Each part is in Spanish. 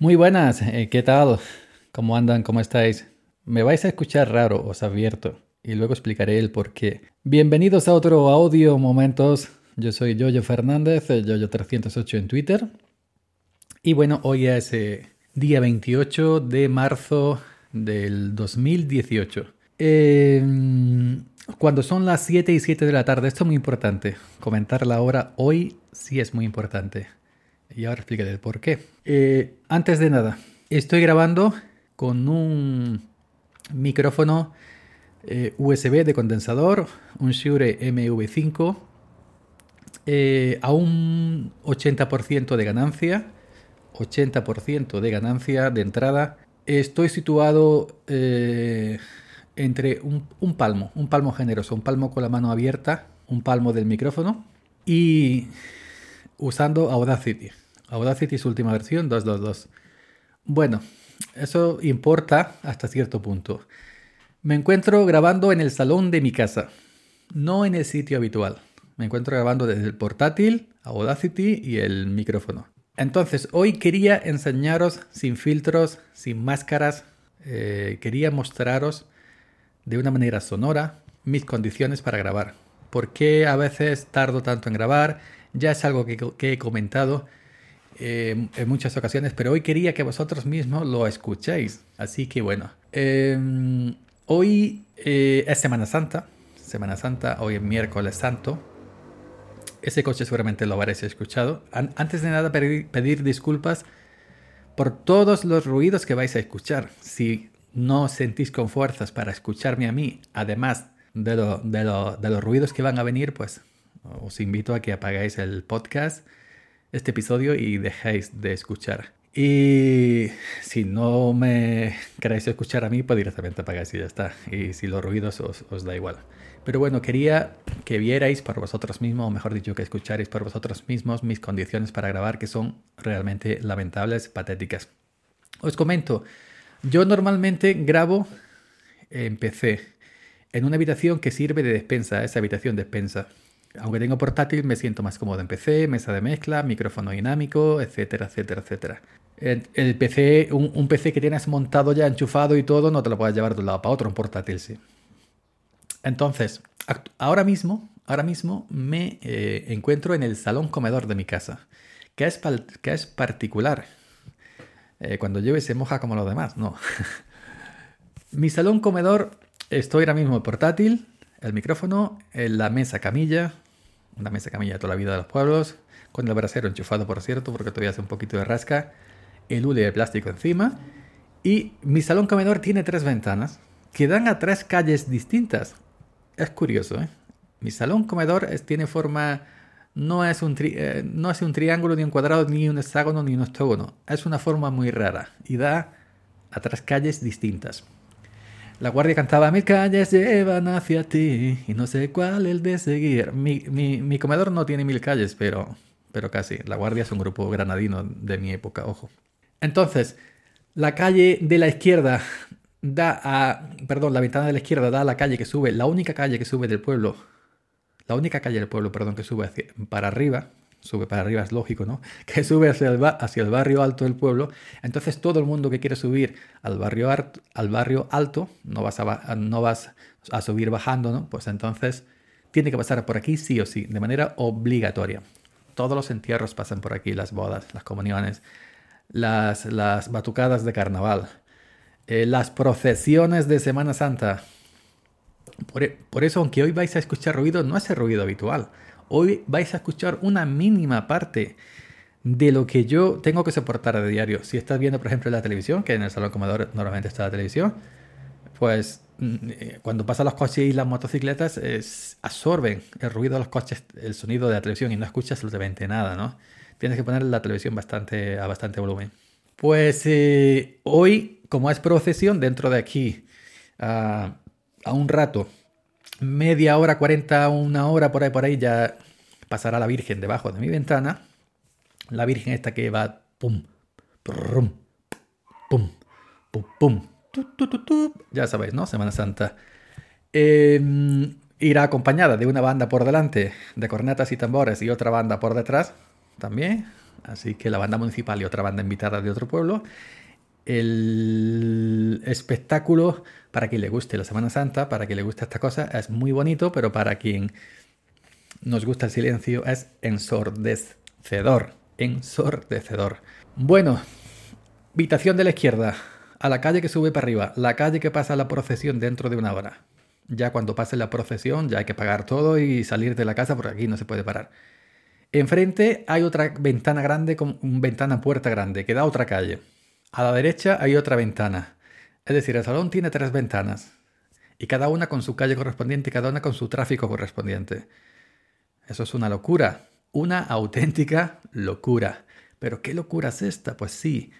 Muy buenas, eh, ¿qué tal? ¿Cómo andan? ¿Cómo estáis? Me vais a escuchar raro, os advierto, y luego explicaré el por qué. Bienvenidos a otro audio momentos. Yo soy Yoyo Fernández, Yoyo308 en Twitter. Y bueno, hoy es eh, día 28 de marzo del 2018. Em, cuando son las 7 y 7 de la tarde, esto es muy importante. Comentar la hora hoy sí es muy importante. Y ahora explicaré el por qué. Eh, antes de nada, estoy grabando con un micrófono eh, USB de condensador, un Shure MV5, eh, a un 80% de ganancia. 80% de ganancia de entrada. Estoy situado entre un, un, palmo, un palmo generoso, un palmo con la mano abierta, un palmo del micrófono y usando Audacity. Audacity su última versión 222. Bueno, eso importa hasta cierto punto. Me encuentro grabando en el salón de mi casa, no en el sitio habitual. Me encuentro grabando desde el portátil, Audacity y el micrófono. Entonces, hoy quería enseñaros sin filtros, sin máscaras, eh, quería mostraros de una manera sonora mis condiciones para grabar. ¿Por qué a veces tardo tanto en grabar? Ya es algo que, he comentado eh, en muchas ocasiones, pero hoy quería que vosotros mismos lo escuchéis. Así que bueno, em, hoy eh, es Semana Santa. Semana Santa, hoy es miércoles santo. Ese coche seguramente lo habréis escuchado. antes de nada, pedir, disculpas por todos los ruidos que vais a escuchar. Si no sentís con fuerzas para escucharme a mí, además de, de, los ruidos que van a venir, pues os invito a que apagáis el podcast, este episodio y dejéis de escuchar. Y si no me queréis escuchar a mí, pues directamente apagáis y ya está. Y si los ruidos os, os da igual. Pero bueno, quería que vierais por vosotros mismos, o mejor dicho, que escucharais por vosotros mismos mis condiciones para grabar, que son realmente lamentables, patéticas. Os comento, yo normalmente grabo en PC, en una habitación que sirve de despensa, esa habitación despensa. Aunque tengo portátil, me siento más cómodo en PC, mesa de mezcla, micrófono dinámico, etcétera, etcétera, etcétera. El, PC, un, PC que tienes montado ya, enchufado y todo, no te lo puedes llevar de un lado para otro, un portátil sí. Entonces, ahora mismo, ahora mismo me eh, encuentro en el salón comedor de mi casa, que es, que es particular eh, cuando llueve se moja como los demás, no. Mi salón comedor, estoy ahora mismo portátil, el micrófono, en la mesa camilla, una mesa camilla de toda la vida de los pueblos, con el brasero enchufado, por cierto, porque todavía hace un poquito de rasca, el hule de plástico encima, y mi salón comedor tiene tres ventanas que dan a tres calles distintas. Es curioso, ¿eh? Mi salón comedor tiene forma no es, un eh, no es un triángulo, ni un cuadrado, ni un hexágono, ni un octógono. Es una forma muy rara y da a tres calles distintas. La guardia cantaba, mil calles llevan hacia ti y no sé cuál el de seguir. Mi, mi, comedor no tiene mil calles, pero, pero casi. La guardia es un grupo granadino de mi época, ojo. Entonces, la calle de la izquierda da a... Perdón, la ventana de la izquierda da a la calle que sube, la única calle que sube del pueblo la única calle del pueblo, perdón, que sube para arriba, sube para arriba es lógico, ¿no? Que sube hacia el, hacia el, barrio alto del pueblo. Entonces todo el mundo que quiere subir al barrio, al barrio alto, no vas, a, subir bajando, ¿no? Pues entonces tiene que pasar por aquí sí o sí, de manera obligatoria. Todos los entierros pasan por aquí, las bodas, las comuniones, las, batucadas de carnaval, eh, las procesiones de Semana Santa, e, por, eso, aunque hoy vais a escuchar ruido, no es el ruido habitual. Hoy vais a escuchar una mínima parte de lo que yo tengo que soportar a diario. Si estás viendo, por ejemplo, la televisión, que en el salón comedor normalmente está la televisión, pues mm, eh, cuando pasan los coches y las motocicletas absorben el ruido de los coches, el sonido de la televisión y no escuchas absolutamente nada, ¿no? Tienes que poner la televisión bastante, a bastante volumen. Pues eh, hoy, como es procesión, dentro de aquí, uh, a un rato, media hora, 40, una hora, por ahí, por ahí, ya pasará la Virgen debajo de mi ventana. La Virgen esta que va, pum, pum, pum, pum, pum, ya sabéis, ¿no? Semana Santa. Em, irá acompañada de una banda por delante, de cornetas y tambores, y otra banda por detrás, también, así que la banda municipal y otra banda invitada de otro pueblo. El espectáculo, para quien le guste la Semana Santa, para quien le guste esta cosa, es muy bonito, pero para quien nos gusta el silencio es ensordecedor. Ensordecedor. Bueno, habitación de la izquierda, a la calle que sube para arriba, la calle que pasa la procesión dentro de una hora. Ya cuando pase la procesión ya hay que pagar todo y salir de la casa porque aquí no se puede parar. Enfrente hay otra ventana grande con una ventana puerta grande que da a otra calle. A la derecha hay otra ventana. Es decir, el salón tiene tres ventanas. Y cada una con su calle correspondiente y cada una con su tráfico correspondiente. Eso es una locura. Una auténtica locura. Pero ¿qué locura es esta? Pues sí,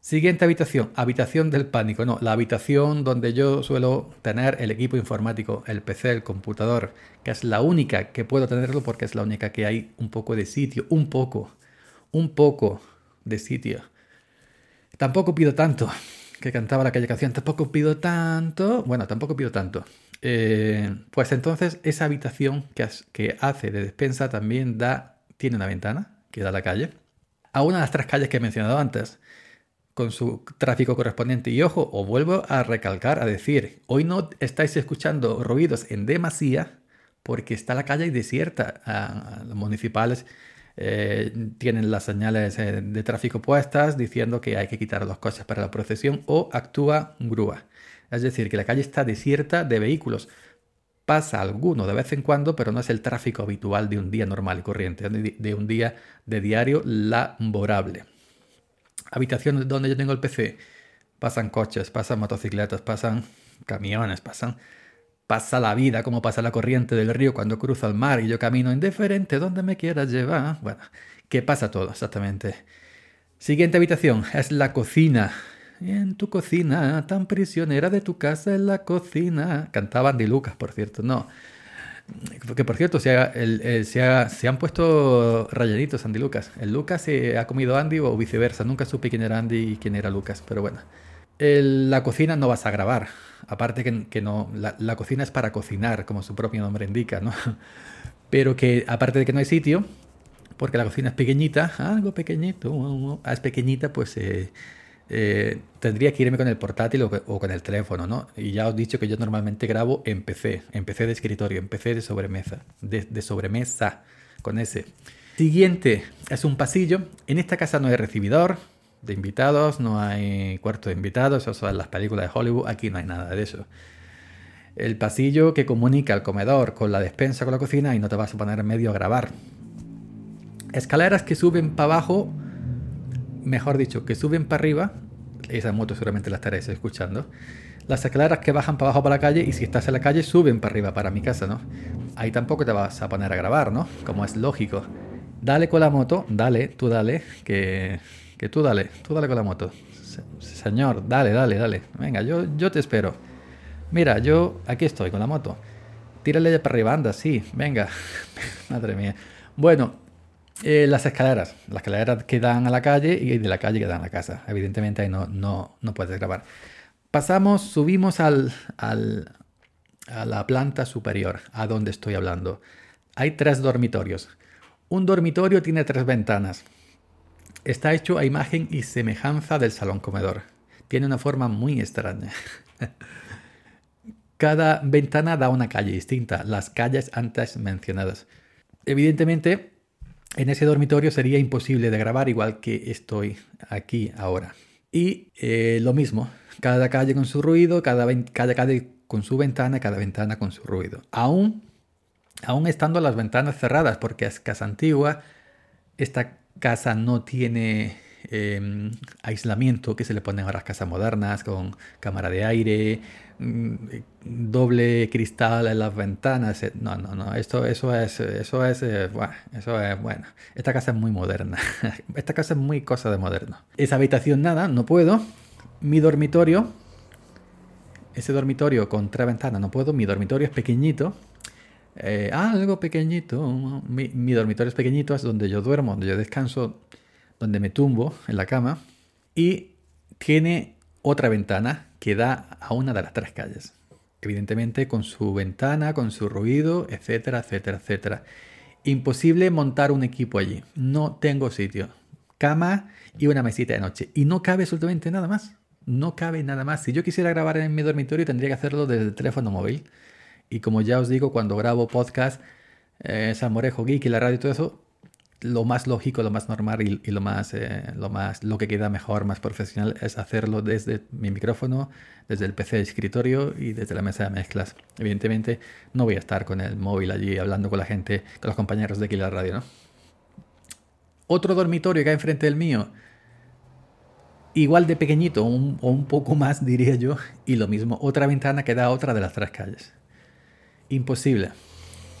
Siguiente habitación, habitación del pánico. No, la habitación donde yo suelo tener el equipo informático, el PC, el computador, que es la única que puedo tenerlo porque es la única que hay un poco de sitio, un poco, un poco de sitio. Tampoco pido tanto, que cantaba la calle canción, tampoco pido tanto, bueno, tampoco pido tanto. Eh, pues entonces esa habitación que, que hace de despensa también da, tiene una ventana que da a la calle, a una de las tres calles que he mencionado antes con su tráfico correspondiente. Y ojo, os vuelvo a recalcar, a decir, hoy no estáis escuchando ruidos en demasía porque está la calle desierta. Ah, los municipales eh, tienen las señales eh, de tráfico puestas diciendo que hay que quitar los coches para la procesión o actúa grúa. Es decir, que la calle está desierta de vehículos. Pasa alguno de vez en cuando, pero no es el tráfico habitual de un día normal y corriente, de un día de diario laborable habitaciones donde yo tengo el PC, pasan coches, pasan motocicletas, pasan camiones, pasan pasa la vida como pasa la corriente del río cuando cruza el mar y yo camino indiferente donde me quieras llevar. Bueno, ¿qué pasa todo exactamente. Siguiente habitación es la cocina. En tu cocina, tan prisionera de tu casa en la cocina. Cantaban de Lucas, por cierto. No, que por cierto, se, se, han puesto rayaditos Andy Lucas. El Lucas se ha comido Andy o viceversa. Nunca supe quién era Andy y quién era Lucas, pero bueno. La cocina no vas a grabar. Aparte que, no, la, cocina es para cocinar, como su propio nombre indica, ¿no? Pero que aparte de que no hay sitio, porque la cocina es pequeñita, algo pequeñito, es pequeñita, pues eh, eh, tendría que irme con el portátil o, con el teléfono, ¿no? Y ya os he dicho que yo normalmente grabo en PC, en PC de escritorio, en PC de sobremesa, de, sobremesa, con ese. Siguiente es un pasillo. En esta casa no hay recibidor de invitados, no hay cuarto de invitados, eso son las películas de Hollywood, aquí no hay nada de eso. El pasillo que comunica el comedor con la despensa, con la cocina y no te vas a poner en medio a grabar. Escaleras que suben para abajo mejor dicho, que suben para arriba, esa moto seguramente la estaréis escuchando, las escaleras que bajan para abajo para la calle y si estás en la calle suben para arriba para mi casa, ¿no? Ahí tampoco te vas a poner a grabar, ¿no? Como es lógico. Dale con la moto, dale, tú dale, que, que tú dale, tú dale con la moto. señor, dale, dale, dale. Venga, yo, yo te espero. Mira, yo aquí estoy con la moto. Tírale para arriba, anda, sí, venga. Madre mía. Bueno, eh, las escaleras. Las escaleras que dan a la calle y de la calle que dan a la casa. Evidentemente ahí no, no, no puedes grabar. Pasamos, subimos al, al, a la planta superior, a donde estoy hablando. Hay tres dormitorios. Un dormitorio tiene tres ventanas. Está hecho a imagen y semejanza del salón comedor. Tiene una forma muy extraña. Cada ventana da una calle distinta, las calles antes mencionadas. Evidentemente, en ese dormitorio sería imposible de grabar igual que estoy aquí ahora. Y eh, lo mismo, cada calle con su ruido, cada, calle con su ventana, cada ventana con su ruido. Aún, aún estando las ventanas cerradas, porque es casa antigua, esta casa no tiene em, aislamiento que se le ponen a las casas modernas con cámara de aire, Mm, doble cristal en las ventanas. Eh, no, no, no. Esto, eso es, eso es, eh, bueno, eso es, bueno. Esta casa es muy moderna. Esta casa es muy cosa de moderno. Esa habitación nada, no puedo. Mi dormitorio, ese dormitorio con tres ventanas, no puedo. Mi dormitorio es pequeñito. Eh, algo pequeñito. Mi, mi dormitorio es pequeñito, es donde yo duermo, donde yo descanso, donde me tumbo en la cama. Y tiene otra ventana que da a una de las tres calles. Evidentemente con su ventana, con su ruido, etcétera, etcétera, etcétera. Imposible montar un equipo allí. No tengo sitio. cama y una mesita de noche. Y no cabe absolutamente nada más. No cabe nada más. Si yo quisiera grabar en mi dormitorio, tendría que hacerlo desde el teléfono móvil. Y como ya os digo, cuando grabo podcast, eh, Samorejo Geek y la radio y todo eso, lo más lógico, lo más normal y, lo más, eh, lo más, lo que queda mejor, más profesional, es hacerlo desde mi micrófono, desde el PC de escritorio y desde la mesa de mezclas. Evidentemente, no voy a estar con el móvil allí hablando con la gente, con los compañeros de aquí la radio, ¿no? Otro dormitorio que hay enfrente del mío, igual de pequeñito o un poco más, diría yo, y lo mismo, otra ventana que da a otra de las tres calles. Imposible.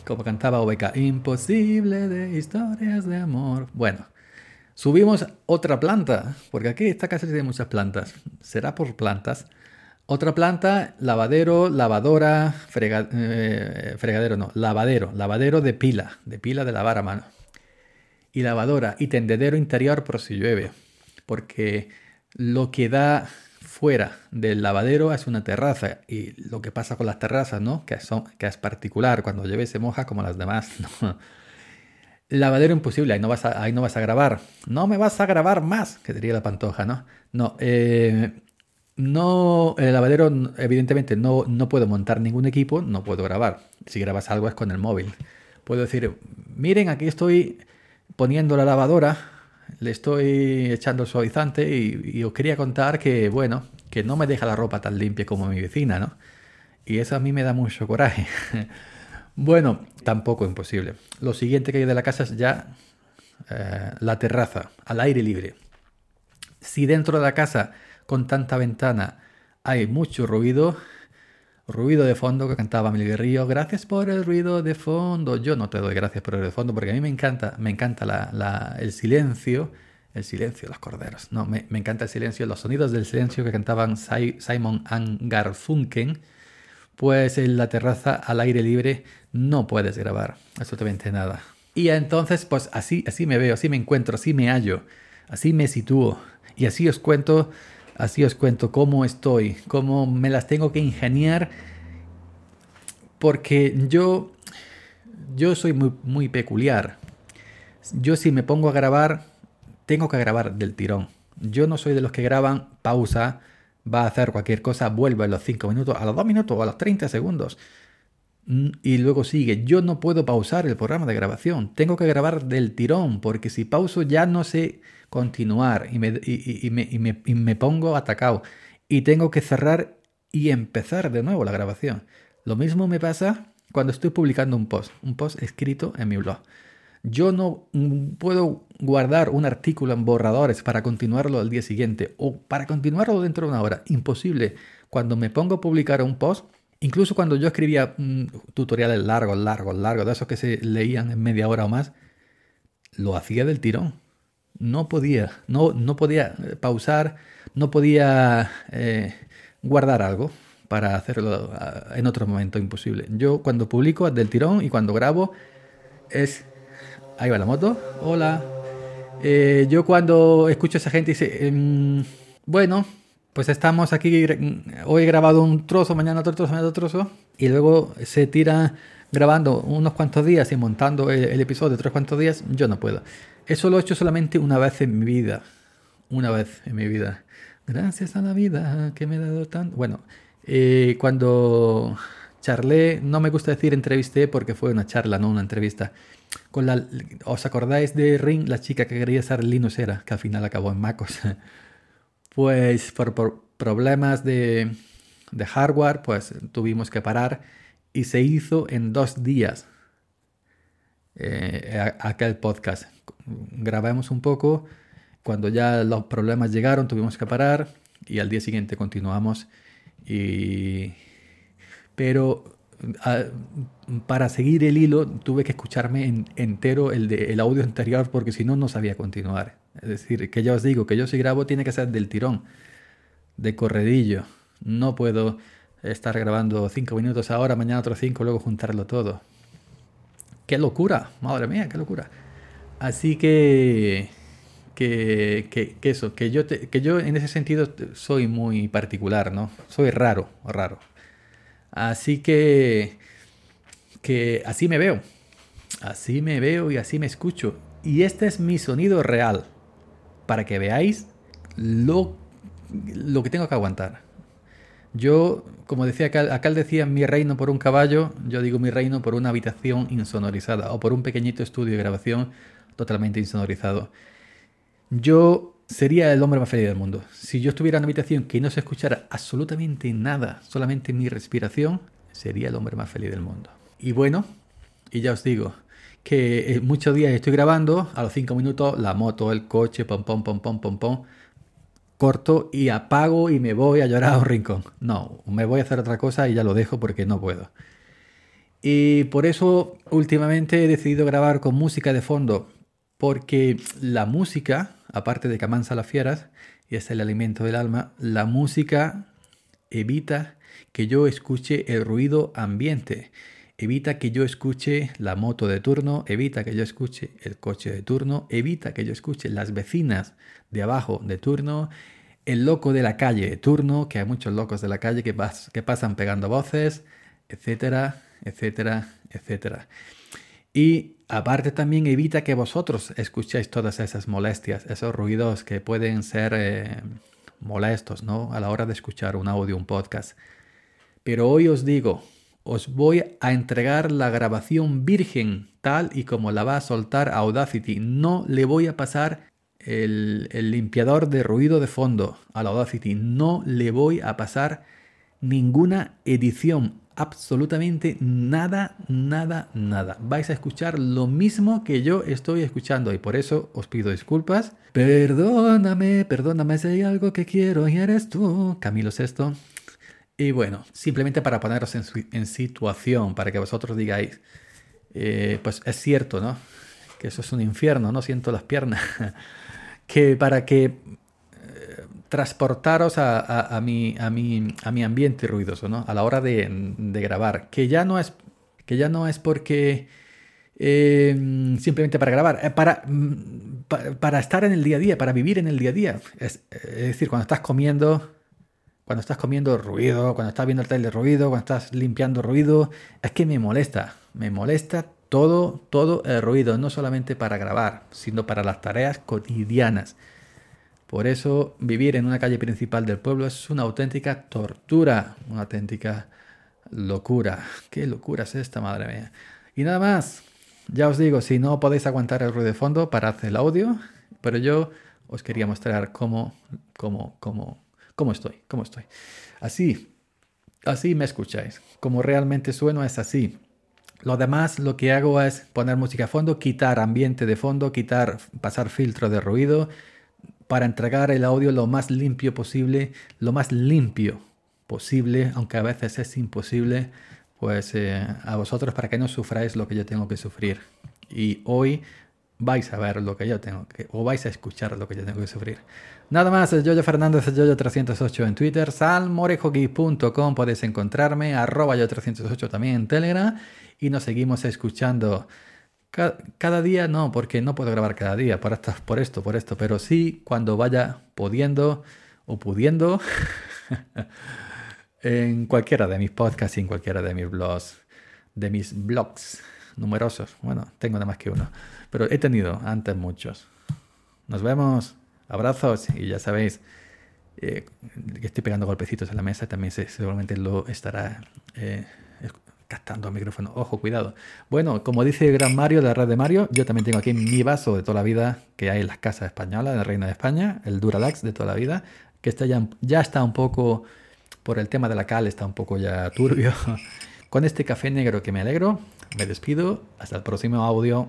Como cantaba OBK, imposible de historias de amor. Bueno, subimos otra planta, porque aquí esta casa tiene muchas plantas. Será por plantas. Otra planta, lavadero, lavadora, eh, fregadero, no, lavadero, lavadero de pila, de pila de lavar a mano. Y lavadora y tendedero interior por si llueve, porque lo que da fuera del lavadero es una terraza y lo que pasa con las terrazas, ¿no? Que, son, que es particular, cuando llueve se moja como las demás. Lavadero imposible, ahí no, vas a, ahí no vas a grabar. No me vas a grabar más, que diría la pantoja, ¿no? No, eh, no, el lavadero evidentemente no, no puedo montar ningún equipo, no puedo grabar. Si grabas algo es con el móvil. Puedo decir, miren, aquí estoy poniendo la lavadora, le estoy echando suavizante y, os quería contar que, bueno, que no me deja la ropa tan limpia como mi vecina, ¿no? Y eso a mí me da mucho coraje. bueno, tampoco imposible. Lo siguiente que hay de la casa es ya eh, la terraza, al aire libre. Si dentro de la casa, con tanta ventana, hay mucho ruido, ruido de fondo que cantaba Miguel Río, gracias por el ruido de fondo. Yo no te doy gracias por el ruido de fondo porque a mí me encanta, me encanta el silencio, el silencio, los corderos. No, me, me, encanta el silencio, los sonidos del silencio que cantaban Simon and Garfunkel. Pues en la terraza al aire libre no puedes grabar absolutamente nada. Y entonces, pues así, así me veo, así me encuentro, así me hallo, así me sitúo. Y así os cuento Así os cuento cómo estoy, cómo me las tengo que ingeniar, porque yo, yo soy muy, muy peculiar. Yo si me pongo a grabar, tengo que grabar del tirón. Yo no soy de los que graban, pausa, va a hacer cualquier cosa, vuelve a los 5 minutos, a los 2 minutos o a los 30 segundos. Mm, y luego sigue. Yo no puedo pausar el programa de grabación. Tengo que grabar del tirón, porque si pauso ya no sé continuar y me, y, me, y me, pongo atacado y tengo que cerrar y empezar de nuevo la grabación. Lo mismo me pasa cuando estoy publicando un post, un post escrito en mi blog. Yo no puedo guardar un artículo en borradores para continuarlo al día siguiente o para continuarlo dentro de una hora. Imposible. Cuando me pongo a publicar un post, incluso cuando yo escribía tutoriales largos, largos, largos, de esos que se leían en media hora o más, lo hacía del tirón no podía, no, no podía eh, pausar, no podía eh, guardar algo para hacerlo ah, en otro momento, imposible. Yo cuando publico del tirón y cuando grabo es... Ahí va la moto, hola. Eh, yo cuando escucho a esa gente dice, em, bueno, pues estamos aquí, hoy he grabado un trozo, mañana otro trozo, mañana otro trozo, y luego se tira grabando unos cuantos días y montando el, el episodio otros cuantos días, yo no puedo. Eso lo he hecho solamente una vez en mi vida. Una vez en mi vida. Gracias a la vida que me ha dado tanto. Bueno, eh, cuando charlé, no me gusta decir entrevisté porque fue una charla, no una entrevista. Con la, ¿Os acordáis de Ring, la chica que quería ser Linuxera, que al final acabó en MacOS? Pues por, problemas de, de hardware, pues tuvimos que parar y se hizo en dos días eh, aquel podcast. Grabamos un poco, cuando ya los problemas llegaron tuvimos que parar y al día siguiente continuamos. Y... Pero para seguir el hilo tuve que escucharme entero el, de, el audio anterior porque si no, no sabía continuar. Es decir, que ya os digo, que yo si grabo tiene que ser del tirón, de corredillo. No puedo estar grabando cinco minutos ahora, mañana otros cinco, luego juntarlo todo. ¡Qué locura! Madre mía, qué locura. Así que, que, que, eso, que yo, que yo en ese sentido soy muy particular, ¿no? Soy raro, raro. Así que, que así me veo. Así me veo y así me escucho. Y este es mi sonido real. para que veáis lo, lo que tengo que aguantar. Yo, como decía acá, decía mi reino por un caballo, yo digo mi reino por una habitación insonorizada o por un pequeñito estudio de grabación totalmente insonorizado. Yo sería el hombre más feliz del mundo. Si yo estuviera en una habitación que no se escuchara absolutamente nada, solamente mi respiración, sería el hombre más feliz del mundo. Y bueno, y ya os digo, que eh, muchos días estoy grabando, a los cinco minutos la moto, el coche, pom, pom, pom, pom, pom, pom, corto y apago y me voy a llorar a un rincón. No, me voy a hacer otra cosa y ya lo dejo porque no puedo. Y por eso últimamente he decidido grabar con música de fondo, porque la música, aparte de que amansa las fieras, y es el alimento del alma, la música evita que yo escuche el ruido ambiente evita que yo escuche la moto de turno, evita que yo escuche el coche de turno, evita que yo escuche las vecinas de abajo de turno, el loco de la calle de turno, que hay muchos locos de la calle que, que pasan pegando voces, etcétera, etcétera, etcétera. Y aparte también evita que vosotros escuchéis todas esas molestias, esos ruidos que pueden ser eh, molestos, ¿no? A la hora de escuchar un audio, un podcast. Pero hoy os digo, os voy a entregar la grabación virgen tal y como la va a soltar Audacity. No le voy a pasar el, limpiador de ruido de fondo a Audacity. No le voy a pasar ninguna edición. Absolutamente nada, nada, nada. Vais a escuchar lo mismo que yo estoy escuchando y por eso os pido disculpas. Perdóname, perdóname si hay algo que quiero y eres tú. Camilo Sexto. Y bueno, simplemente para poneros en, situación, para que vosotros digáis, eh, pues es cierto, ¿no? Que eso es un infierno, no siento las piernas. que para que eh, transportaros a, mi, a, mi, a mi ambiente ruidoso, ¿no? A la hora de, grabar, que ya no es, que ya no es porque... Eh, simplemente para grabar, para, mm, para, estar en el día a día, para vivir en el día a día. es, decir, cuando estás comiendo, cuando estás comiendo ruido, cuando estás viendo el tele ruido, cuando estás limpiando ruido, es que me molesta, me molesta todo, todo el ruido, no solamente para grabar, sino para las tareas cotidianas. Por eso vivir en una calle principal del pueblo es una auténtica tortura, una auténtica locura. ¿Qué locura es esta, madre mía? Y nada más, ya os digo, si no podéis aguantar el ruido de fondo, parad el audio, pero yo os quería mostrar cómo, cómo, cómo ¿Cómo estoy? ¿Cómo estoy? Así, así me escucháis. Como realmente sueno es así. Lo demás, lo que hago es poner música a fondo, quitar ambiente de fondo, quitar, pasar filtro de ruido para entregar el audio lo más limpio posible, lo más limpio posible, aunque a veces es imposible, pues eh, a vosotros para que no sufráis lo que yo tengo que sufrir. Y hoy vais a ver lo que yo tengo que, o vais a escuchar lo que yo tengo que sufrir. Nada más, es Yoyo Fernández, Yoyo308 en Twitter, salmorejoki.com podéis encontrarme, arroba Yoyo308 también en Telegram y nos seguimos escuchando. Cada, día no, porque no puedo grabar cada día por esto, por esto, por esto, pero sí cuando vaya pudiendo o pudiendo en cualquiera de mis podcasts y en cualquiera de mis blogs, de mis blogs numerosos. Bueno, tengo nada más que uno, pero he tenido antes muchos. Nos vemos. Abrazos y ya sabéis eh, que estoy pegando golpecitos en la mesa. También seguramente lo estará eh, captando el micrófono. Ojo, cuidado. Bueno, como dice el gran Mario de la red de Mario, yo también tengo aquí mi vaso de toda la vida que hay en las casas españolas, en el Reino de España, el Duralax de toda la vida, que está ya, ya está un poco, por el tema de la cal, está un poco ya turbio. Con este café negro que me alegro, me despido. Hasta el próximo audio.